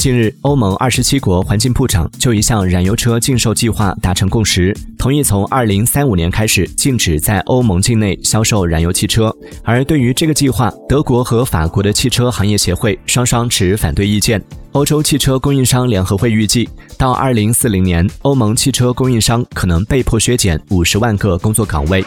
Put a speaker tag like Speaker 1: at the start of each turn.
Speaker 1: 近日欧盟二十七国环境部长就一项燃油车禁售计划达成共识。同意从二零三五年开始禁止在欧盟境内销售燃油汽车。而对于这个计划德国和法国的汽车行业协会双双持反对意见。欧洲汽车供应商联合会预计到二零四零年欧盟汽车供应商可能被迫削减五十万个工作岗位。